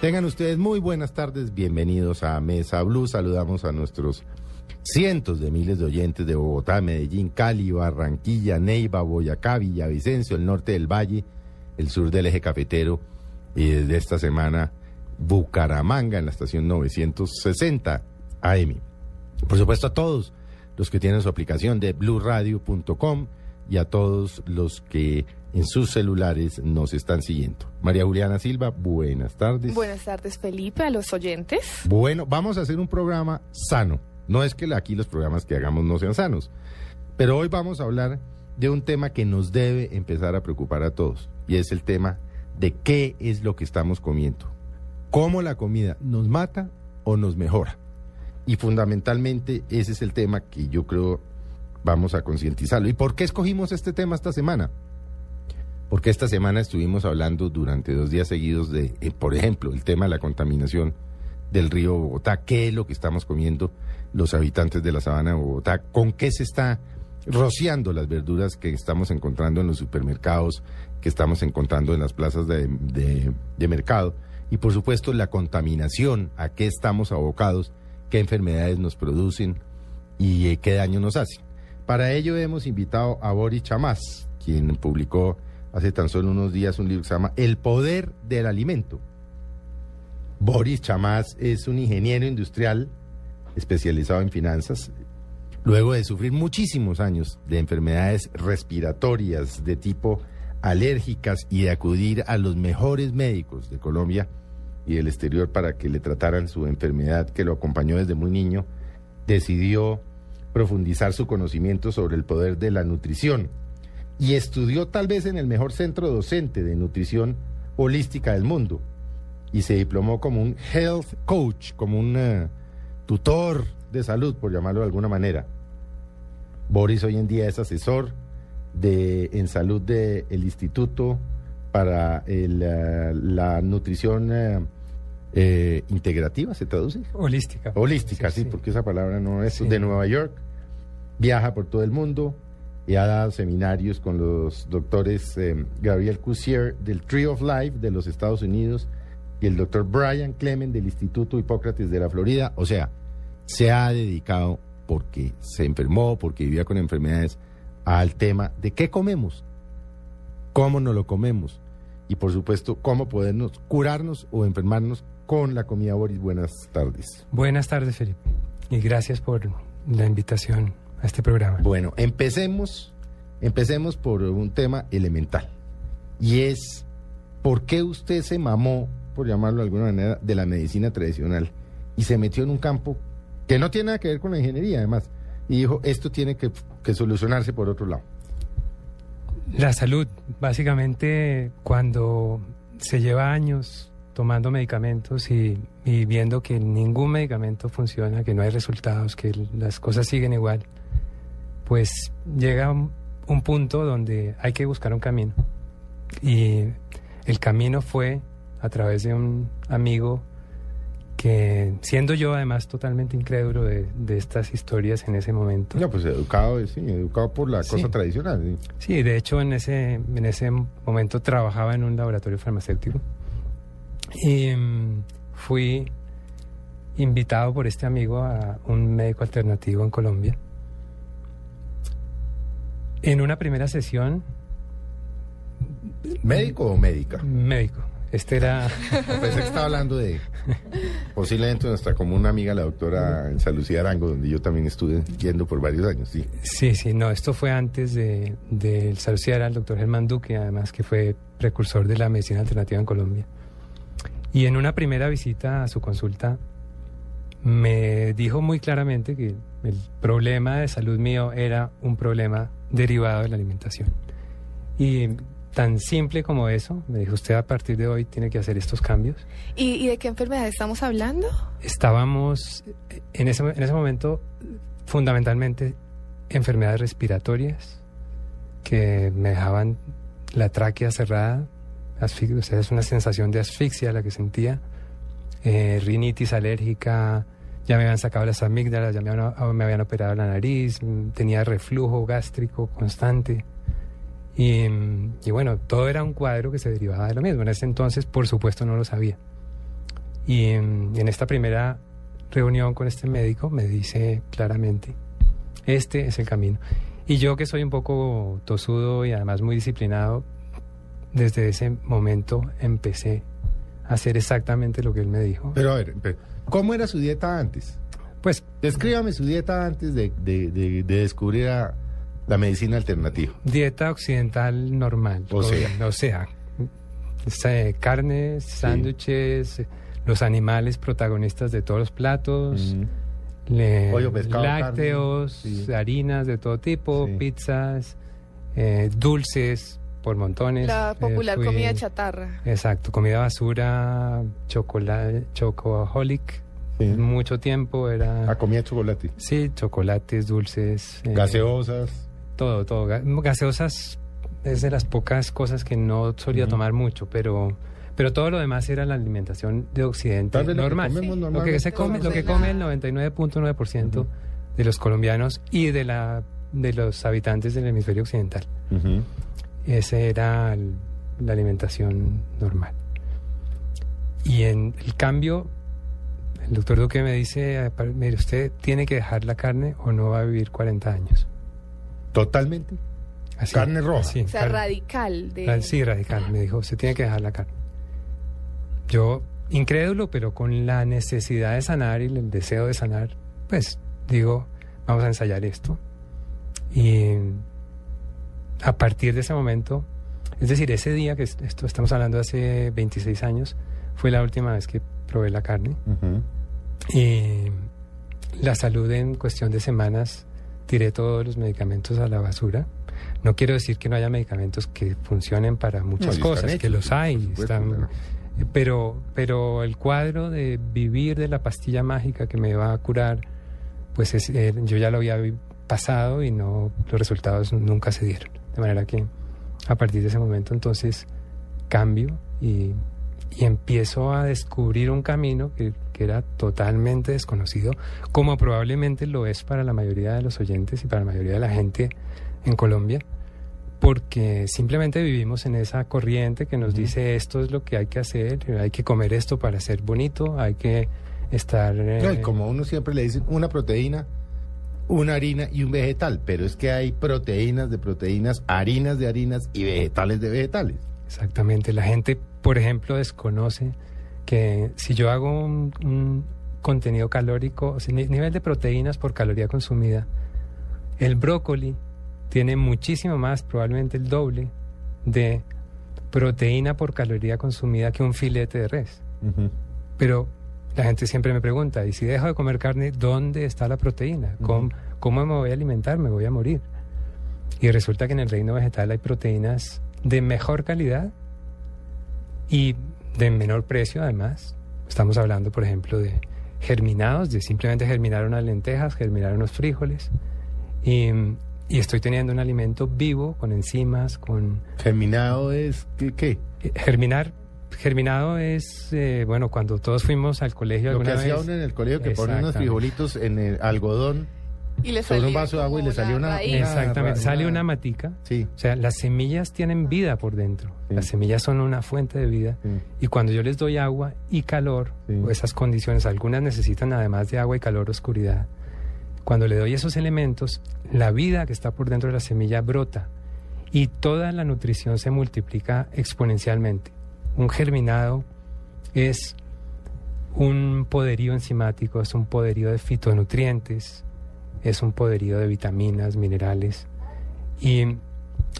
Tengan ustedes muy buenas tardes, bienvenidos a Mesa Blue. Saludamos a nuestros cientos de miles de oyentes de Bogotá, Medellín, Cali, Barranquilla, Neiva, Boyacá, Villavicencio, el norte del Valle, el sur del eje cafetero y desde esta semana Bucaramanga en la estación 960 AM. Por supuesto a todos los que tienen su aplicación de blueradio.com y a todos los que en sus celulares nos están siguiendo. María Juliana Silva, buenas tardes. Buenas tardes, Felipe, a los oyentes. Bueno, vamos a hacer un programa sano. No es que aquí los programas que hagamos no sean sanos, pero hoy vamos a hablar de un tema que nos debe empezar a preocupar a todos, y es el tema de qué es lo que estamos comiendo. ¿Cómo la comida nos mata o nos mejora? Y fundamentalmente ese es el tema que yo creo vamos a concientizarlo. ¿Y por qué escogimos este tema esta semana? Porque esta semana estuvimos hablando durante dos días seguidos de, eh, por ejemplo, el tema de la contaminación del río Bogotá, qué es lo que estamos comiendo los habitantes de la sabana de Bogotá, con qué se está rociando las verduras que estamos encontrando en los supermercados, que estamos encontrando en las plazas de, mercado, y por supuesto la contaminación, a qué estamos abocados, qué enfermedades nos producen y eh, qué daño nos hacen. Para ello hemos invitado a Boris Chamás, quien publicó hace tan solo unos días un libro que se llama El poder del alimento. Boris Chamás es un ingeniero industrial especializado en finanzas. Luego de sufrir muchísimos años de enfermedades respiratorias de tipo alérgicas y de acudir a los mejores médicos de Colombia y del exterior para que le trataran su enfermedad que lo acompañó desde muy niño, decidió profundizar su conocimiento sobre el poder de la nutrición y estudió tal vez en el mejor centro docente de nutrición holística del mundo y se diplomó como un health coach, como un eh, tutor de salud, por llamarlo de alguna manera. Boris hoy en día es asesor de, en salud del Instituto para eh, la nutrición eh, integrativa, ¿se traduce? Holística. Holística, sí, porque esa palabra no es de Nueva York. Viaja por todo el mundo y ha dado seminarios con los doctores eh, Gabriel Cusier del Tree of Life de los Estados Unidos y el doctor Brian Clement del Instituto Hipócrates de la Florida. O sea, se ha dedicado porque se enfermó, porque vivía con enfermedades, al tema de qué comemos, cómo nos lo comemos y por supuesto cómo podernos curarnos o enfermarnos con la comida. Boris, buenas tardes. Buenas tardes, Felipe. Y gracias por la invitación a este programa. Bueno, empecemos, empecemos por un tema elemental. Y es, ¿por qué usted se mamó, por llamarlo de alguna manera, de la medicina tradicional y se metió en un campo que no tiene nada que ver con la ingeniería, además? Y dijo, esto tiene que, que solucionarse por otro lado. La salud, básicamente, cuando se lleva años tomando medicamentos y, viendo que ningún medicamento funciona, que no hay resultados, que las cosas siguen igual, pues llega un, punto donde hay que buscar un camino. Y el camino fue a través de un amigo que siendo yo además totalmente incrédulo de, estas historias en ese momento. No, pues educado, sí, educado por la cosa tradicional. Sí. de hecho en ese, en ese momento trabajaba en un laboratorio farmacéutico y mm, fui invitado por este amigo a un médico alternativo en Colombia. En una primera sesión... ¿Médico o médica? Médico. Este era... Pensé que estaba hablando de posiblemente nuestra común amiga, la doctora Elsa Lucía Arango, donde yo también estuve yendo por varios años, sí. Sí, sí, no, esto fue antes de, de Elsa Lucía, era el doctor Germán Duque, además que fue precursor de la medicina alternativa en Colombia. Y en una primera visita a su consulta me dijo muy claramente que el problema de salud mío era un problema derivado de la alimentación. Y tan simple como eso, me dijo usted a partir de hoy tiene que hacer estos cambios. ¿Y, de qué enfermedad estamos hablando? Estábamos en ese, en ese momento fundamentalmente enfermedades respiratorias que me dejaban la tráquea cerrada, o sea, es una sensación de asfixia la que sentía, eh, rinitis alérgica, ya me habían sacado las amígdalas, ya me habían, operado la nariz, tenía reflujo gástrico constante. Y, y, bueno, todo era un cuadro que se derivaba de lo mismo. En ese entonces, por supuesto, no lo sabía. Y en esta primera reunión con este médico me dice claramente, este es el camino. Y yo que soy un poco tosudo y además muy disciplinado, desde ese momento empecé a hacer exactamente lo que él me dijo. Pero a ver, ¿cómo era su dieta antes? Pues Descríbame su dieta antes de, de- de- de descubrir a la medicina alternativa. dieta occidental normal. O sea. o sea, carnes, sándwiches, los animales protagonistas de todos los platos. le- Pollo, pescado, lácteos, carne, sí. harinas de todo tipo, Sí. pizzas, eh, dulces por montones. La Eh, popular fui- comida chatarra. Exacto, comida basura, chocolate, chocoholic, Sí. mucho tiempo era... Ah, comía chocolate. Sí, chocolates, dulces. eh, Gaseosas. Todo, todo. Ga- Gaseosas es de las pocas cosas que no solía tomar mucho, pero... Pero todo lo demás era la alimentación de Occidente Tal vez lo que normal. Lo que se come, lo que come el 99.9% de los colombianos y de la de los habitantes del hemisferio occidental. Esa era el- la alimentación normal. Y en el cambio, el doctor Duque me dice, "Ah, mire, usted tiene que dejar la carne o no va a vivir 40 años. Totalmente. Así, Carne roja. así, O sea, carne- radical. De... Sí, radical. Me dijo, usted tiene que dejar la carne. Yo, incrédulo, pero con la necesidad de sanar y el deseo de sanar, pues digo, vamos a ensayar esto. Y a partir de ese momento, es decir, ese día que es- esto estamos hablando de hace 26 años, fue la última vez que probé la carne. Y la salud en cuestión de semanas tiré todos los medicamentos a la basura. No quiero decir que no haya medicamentos que funcionen para muchas cosas, hechos, que los hay, supuesto, están- claro. pero, pero el cuadro de vivir de la pastilla mágica que me va a curar, pues es- eh, yo ya lo había pasado y no los resultados nunca se dieron. De manera que a partir de ese momento entonces cambio y, y empiezo a descubrir un camino que, que era totalmente desconocido, como probablemente lo es para la mayoría de los oyentes y para la mayoría de la gente en Colombia, porque simplemente vivimos en esa corriente que nos dice esto es lo que hay que hacer, hay que comer esto para ser bonito, hay que estar... eh, No, y como uno siempre le dicen una proteína, una harina y un vegetal, pero es que hay proteínas de proteínas, harinas de harinas y vegetales de vegetales. Exactamente. La gente, por ejemplo, desconoce que si yo hago un, un contenido calórico, o sea, ni- nivel de proteínas por caloría consumida, el brócoli tiene muchísimo más, probablemente el doble, de proteína por caloría consumida que un filete de res. Pero la gente siempre me pregunta, ¿y si dejo de comer carne, dónde está la proteína? ¿Cómo, cómo me voy a alimentar? Me voy a morir. Y resulta que en el reino vegetal hay proteínas de mejor calidad y de menor precio además. Estamos hablando, por ejemplo, de germinados, de simplemente germinar unas lentejas, germinar unos frijoles. Y, y estoy teniendo un alimento vivo, con enzimas, con... Germinado es, ¿qué? qué? Germinar, germinado es, eh, bueno, cuando todos fuimos al colegio Lo que alguna hacía vez... uno en el colegio, que ponía unos frijolitos en el algodón. Y le Sobre un vaso de agua y le salió una- Exactamente, sale una- una matica. Sí. O sea, las semillas tienen vida por dentro. Sí. Las semillas son una fuente de vida. Sí. Y cuando yo les doy agua y calor, Sí. o esas condiciones, algunas necesitan además de agua y calor, oscuridad. Cuando le doy esos elementos, la vida que está por dentro de la semilla brota y toda la nutrición se multiplica exponencialmente. Un germinado es un poderío enzimático, es un poderío de fitonutrientes, es un poderío de vitaminas, minerales y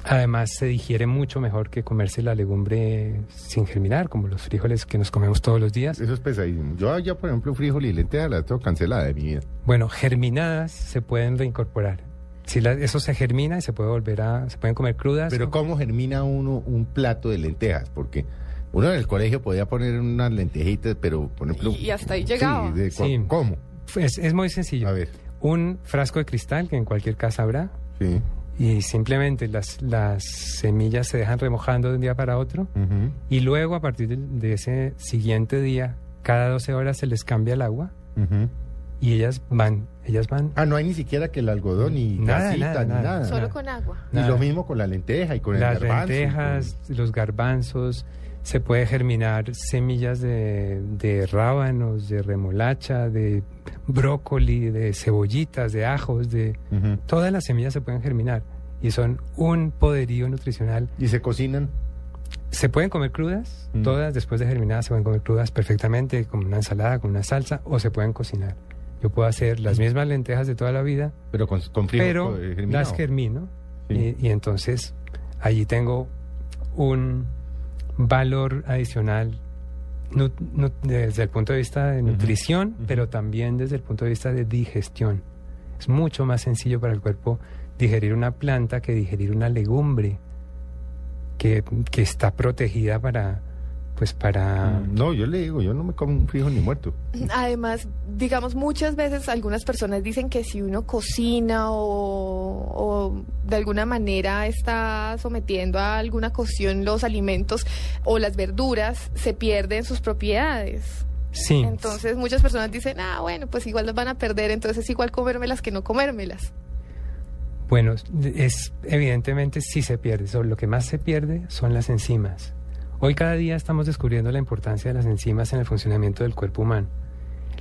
además se digiere mucho mejor que comerse la legumbre sin germinar, como los frijoles que nos comemos todos los días. Eso es pesadísimo. Yo ya, por ejemplo, frijol y lentejas las tengo cancelada de mi vida. Bueno, germinadas se pueden reincorporar. Si la- eso se germina y se puede volver a, se pueden comer crudas. Pero ¿cómo germina uno un plato de lentejas? Porque uno en el colegio podía poner unas lentejitas, pero, por ejemplo... Y hasta ahí llegaba. Sí, de- Sí. ¿Cómo? es, es muy sencillo. A ver. Un frasco de cristal que en cualquier casa habrá Sí. y simplemente las, las semillas se dejan remojando de un día para otro Ujú. y luego a partir de, de ese siguiente día, cada 12 horas se les cambia el agua Ujú. y ellas van, ellas van. Ah, no hay ni siquiera que el algodón ni Nada, grasita nada, ni nada. nada. Solo con agua. Y Nada. lo mismo con la lenteja y con el las garbanzo y lentejas, los garbanzos, se puede germinar semillas de, de rábanos, de remolacha, de brócoli, de cebollitas, de ajos, de todas las semillas se pueden germinar y son un poderío nutricional. ¿Y se cocinan? Se pueden comer crudas, todas después de germinadas se pueden comer crudas perfectamente, con una ensalada, con una salsa, o se pueden cocinar. Yo puedo hacer las mismas lentejas de toda la vida, Pero con, con frijol pero eh, germinado. las germino Sí. y, y entonces allí tengo un valor adicional desde el punto de vista de nutrición, pero también desde el punto de vista de digestión. Es mucho más sencillo para el cuerpo digerir una planta que digerir una legumbre que, que está protegida para pues para Mm, No, yo le digo, yo no me como un frijol ni muerto. Además, digamos, muchas veces algunas personas dicen que si uno cocina o, o de alguna manera está sometiendo a alguna cocción los alimentos o las verduras, se pierden sus propiedades. sí Entonces muchas personas dicen, ah, bueno, pues igual las van a perder, entonces es igual comérmelas que no comérmelas. Bueno, es evidentemente sí se pierde. So, lo que más se pierde son las enzimas. Hoy cada día estamos descubriendo la importancia de las enzimas en el funcionamiento del cuerpo humano.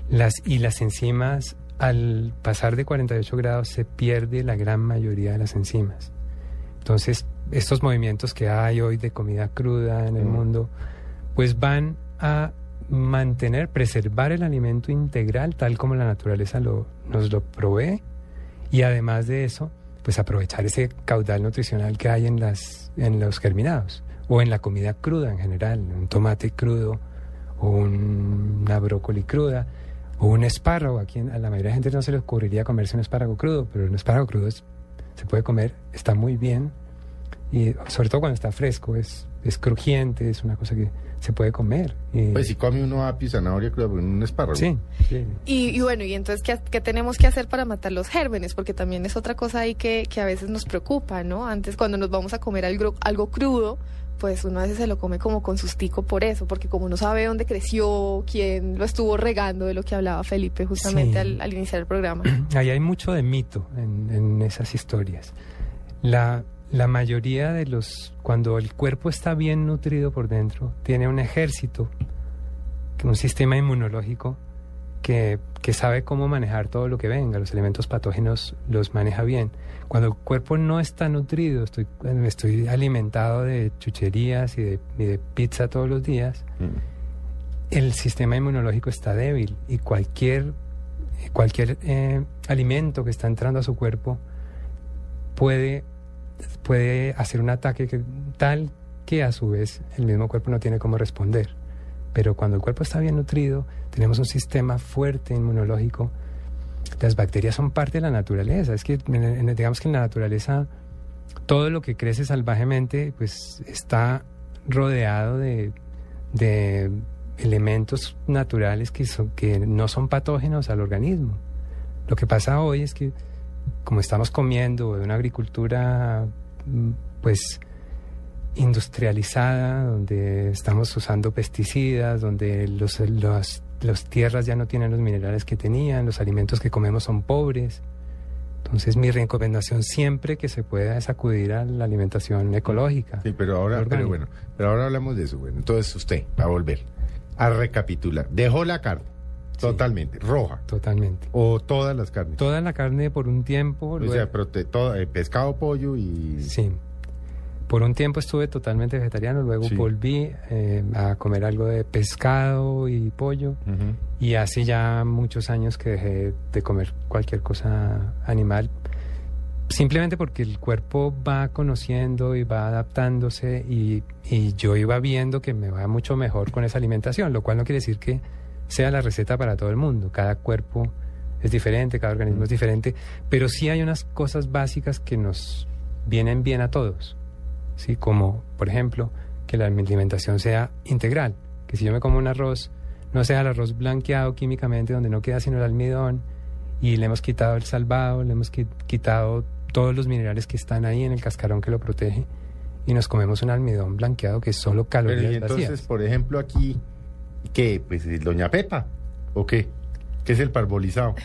Las, y las enzimas, al pasar de 48 grados, se pierde la gran mayoría de las enzimas. Entonces, estos movimientos que hay hoy de comida cruda en el Mm. mundo, pues van a mantener, preservar el alimento integral tal como la naturaleza lo, nos lo provee y además de eso, pues aprovechar ese caudal nutricional que hay en, las, en los germinados o en la comida cruda en general, un tomate crudo o un- una brócoli cruda o un espárrago. Aquí a la mayoría de gente no se le ocurriría comerse un espárrago crudo, pero un espárrago crudo es- se puede comer, está muy bien y sobre todo cuando está fresco, es, es crujiente, es una cosa que se puede comer. Y- Pues si come uno apio zanahoria cruda, un espárrago. sí, sí. Y, y bueno, y entonces, ¿qué, qué tenemos que hacer para matar los gérmenes? Porque también es otra cosa ahí que, que a veces nos preocupa, ¿no? Antes, cuando nos vamos a comer algo, algo crudo, pues uno a veces se lo come como con sustico por eso, porque como no sabe dónde creció, quién lo estuvo regando, de lo que hablaba Felipe justamente Sí. al, al iniciar el programa. Ahí hay mucho de mito en, en esas historias. La, la mayoría de los, cuando el cuerpo está bien nutrido por dentro, tiene un ejército, un sistema inmunológico que, que sabe cómo manejar todo lo que venga, los elementos patógenos los maneja bien. Cuando el cuerpo no está nutrido, estoy, estoy alimentado de chucherías y de, y de pizza todos los días, Mm. el sistema inmunológico está débil y cualquier, cualquier eh, alimento que está entrando a su cuerpo puede, puede hacer un ataque que- tal que a su vez el mismo cuerpo no tiene cómo responder. Pero cuando el cuerpo está bien nutrido, tenemos un sistema fuerte inmunológico. Las bacterias son parte de la naturaleza. Es que en- digamos que en la naturaleza todo lo que crece salvajemente pues está rodeado de, de elementos naturales que, son, que no son patógenos al organismo. Lo que pasa hoy es que como estamos comiendo de una agricultura mm, pues industrializada, donde estamos usando pesticidas, donde los, los- las tierras ya no tienen los minerales que tenían, los alimentos que comemos son pobres. Entonces mi recomendación siempre que se pueda es acudir a la alimentación ecológica. Sí, pero ahora, pero bueno, pero ahora hablamos de eso. Bueno, entonces usted va a volver a recapitular. Dejó la carne totalmente roja Totalmente. o todas las carnes. Toda la carne por un tiempo. o luego- sea, prote- todo, eh, pescado, pollo y Sí. Por un tiempo estuve totalmente vegetariano, luego Sí. volví eh, a comer algo de pescado y pollo Ujú. y hace ya muchos años que dejé de comer cualquier cosa animal, simplemente porque el cuerpo va conociendo y va adaptándose y, y yo iba viendo que me va mucho mejor con esa alimentación, lo cual no quiere decir que sea la receta para todo el mundo, cada cuerpo es diferente, cada organismo es diferente, pero sí hay unas cosas básicas que nos vienen bien a todos. ¿Sí? Como, por ejemplo, que la alimentación sea integral, que si yo me como un arroz, no sea el arroz blanqueado químicamente, donde no queda sino el almidón, y le hemos quitado el salvado, le hemos qui- quitado todos los minerales que están ahí en el cascarón que lo protege, y nos comemos un almidón blanqueado que es solo Pero calorías y entonces, vacías. por ejemplo, aquí, ¿qué? Pues eh, Doña Pepa, ¿o qué? ¿Qué es el parbolizado?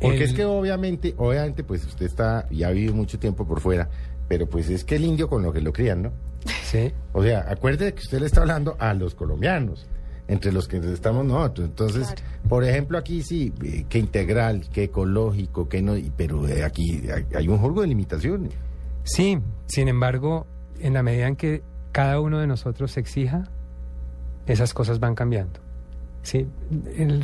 Porque El- es que obviamente, obviamente, pues usted está, y ha vivido mucho tiempo por fuera, pero pues es que el indio con lo que lo crían, ¿no? Sí. O sea, acuerde que usted le está hablando a los colombianos, entre los que estamos nosotros. Entonces, Claro. por ejemplo, aquí sí, eh, que integral, que ecológico, que no, pero eh, aquí hay, un juego de limitaciones. Sí, sin embargo, en la medida en que cada uno de nosotros se exija, esas cosas van cambiando. Sí,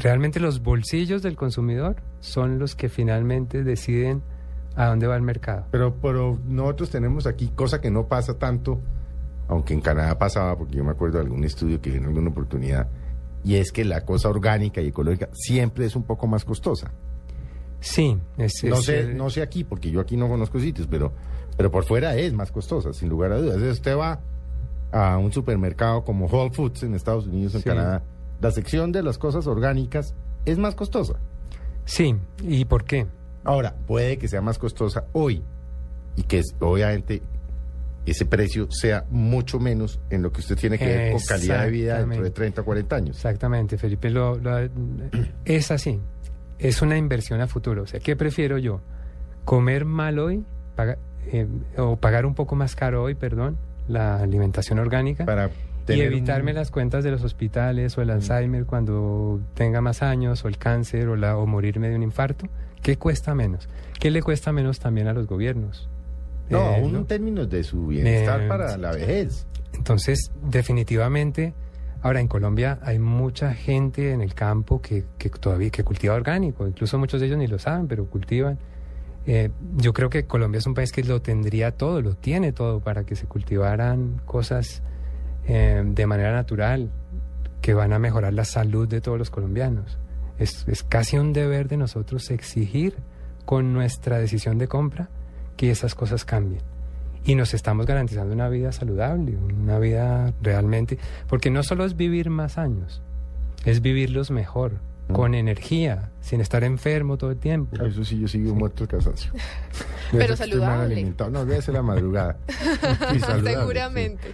realmente los bolsillos del consumidor son los que finalmente deciden a dónde va el mercado. Pero, pero nosotros tenemos aquí cosa que no pasa tanto, aunque en Canadá pasaba, porque yo me acuerdo de algún estudio que vi en alguna oportunidad, y es que la cosa orgánica y ecológica siempre es un poco más costosa. Sí, es, No sé, eh, no sé aquí, porque yo aquí no conozco sitios, pero, pero por fuera es más costosa, sin lugar a dudas. Usted va a un supermercado como Whole Foods en Estados Unidos, en Sí. Canadá, la sección de las cosas orgánicas es más costosa. Sí, ¿y por qué? Ahora, puede que sea más costosa hoy y que es- obviamente ese precio sea mucho menos en lo que usted tiene que ver con calidad de vida dentro de Exactamente. 30 o 40 años. Exactamente, Felipe, lo, lo- es así. Es una inversión a futuro. O sea, ¿qué prefiero yo? ¿Comer mal hoy paga- eh, o pagar un poco más caro hoy, perdón, la alimentación orgánica? Para y evitarme un- las cuentas de los hospitales o el Alzheimer cuando tenga más años o el cáncer o, la, o morirme de un infarto. ¿Qué cuesta menos? ¿Qué le cuesta menos también a los gobiernos? No, Eh, aún ¿no? en términos de su bienestar Eh, para la vejez. Entonces, definitivamente, ahora en Colombia hay mucha gente en el campo que, que todavía que cultiva orgánico, incluso muchos de ellos ni lo saben, pero cultivan. Eh, yo creo que Colombia es un país que lo tendría todo, lo tiene todo para que se cultivaran cosas de manera natural que van a mejorar la salud de todos los colombianos. Es, es casi un deber de nosotros exigir con nuestra decisión de compra que esas cosas cambien y nos estamos garantizando una vida saludable, una vida realmente, porque no solo es vivir más años, es vivirlos mejor, Mm. con energía, sin estar enfermo todo el tiempo. Eso sí, yo sigo muerto de cansancio. Pero mal saludable. alimentado. No, debe ser la madrugada. Sí, sí. Seguramente.